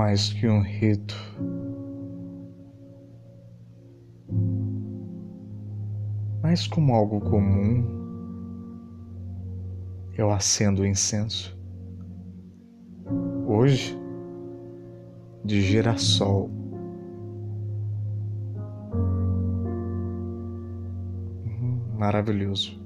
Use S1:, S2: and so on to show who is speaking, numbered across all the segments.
S1: mais que um rito. Mas como algo comum, eu acendo o incenso. Hoje, de girassol. Hum, maravilhoso.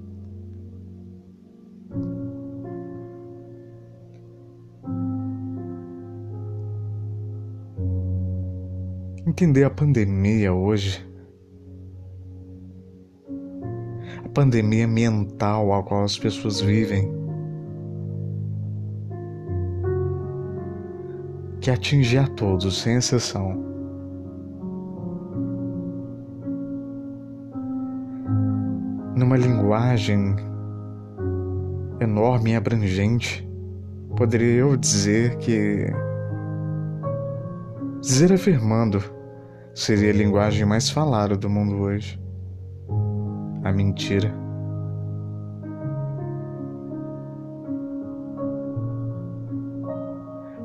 S1: Entender a pandemia hoje, a pandemia mental a qual as pessoas vivem, que atinge a todos, sem exceção. Numa linguagem enorme e abrangente, poderia eu dizer que. Dizer afirmando seria a linguagem mais falada do mundo hoje. A mentira.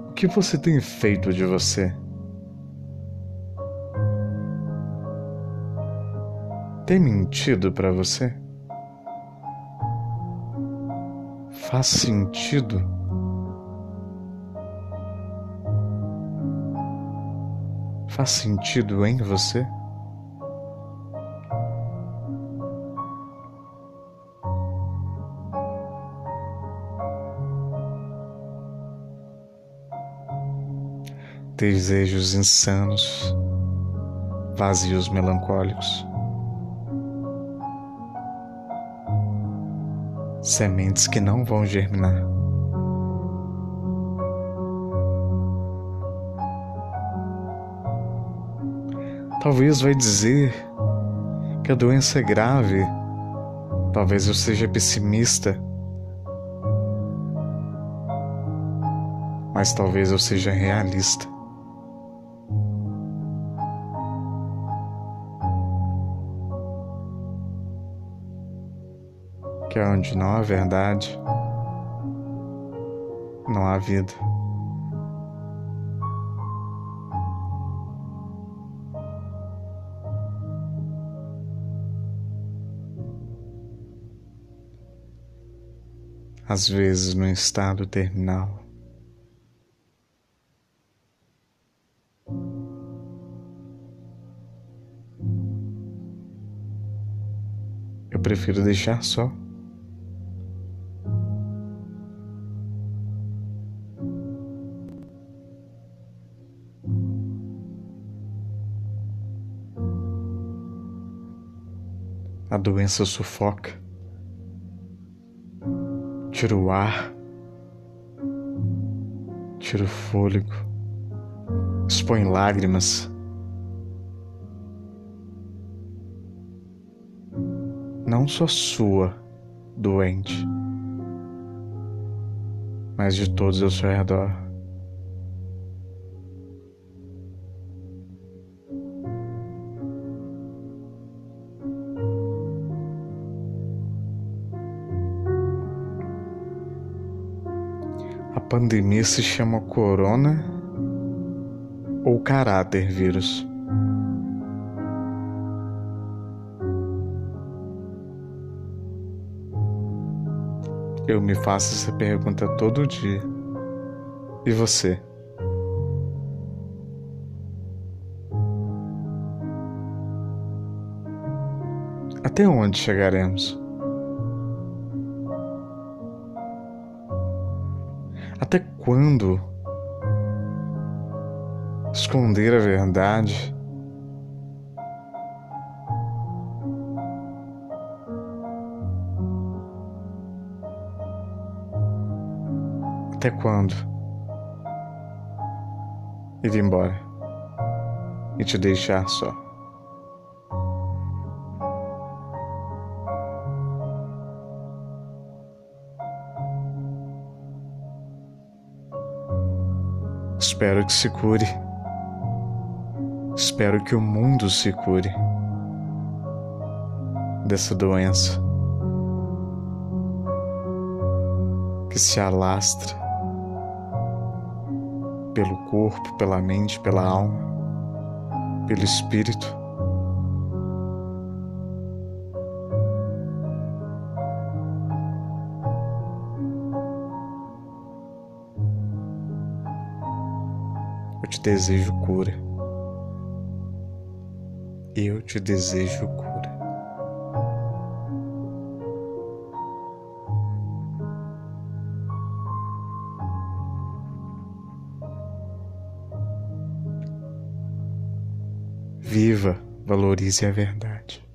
S1: O que você tem feito de você? Tem mentido para você? Faz sentido? Faz sentido em você? Desejos insanos, vazios melancólicos. sementes que não vão germinar. Talvez vai dizer que a doença é grave. Talvez eu seja pessimista. Mas talvez eu seja realista. Que onde não há verdade, não há vida. Às vezes no estado terminal. Eu prefiro deixar só. A doença sufoca tira o ar, tira o fôlego, expõe lágrimas. Não só sua, doente, mas de todos ao seu redor. Pandemia se chama corona ou caráter vírus? Eu me faço essa pergunta todo dia. E você? Até onde chegaremos? Até quando esconder a verdade? Até quando? Ir embora e te deixar só. Espero que se cure. Espero que o mundo se cure dessa doença que se alastra pelo corpo, pela mente, pela alma, pelo espírito. Te desejo cura. Eu te desejo cura. Viva, valorize a verdade.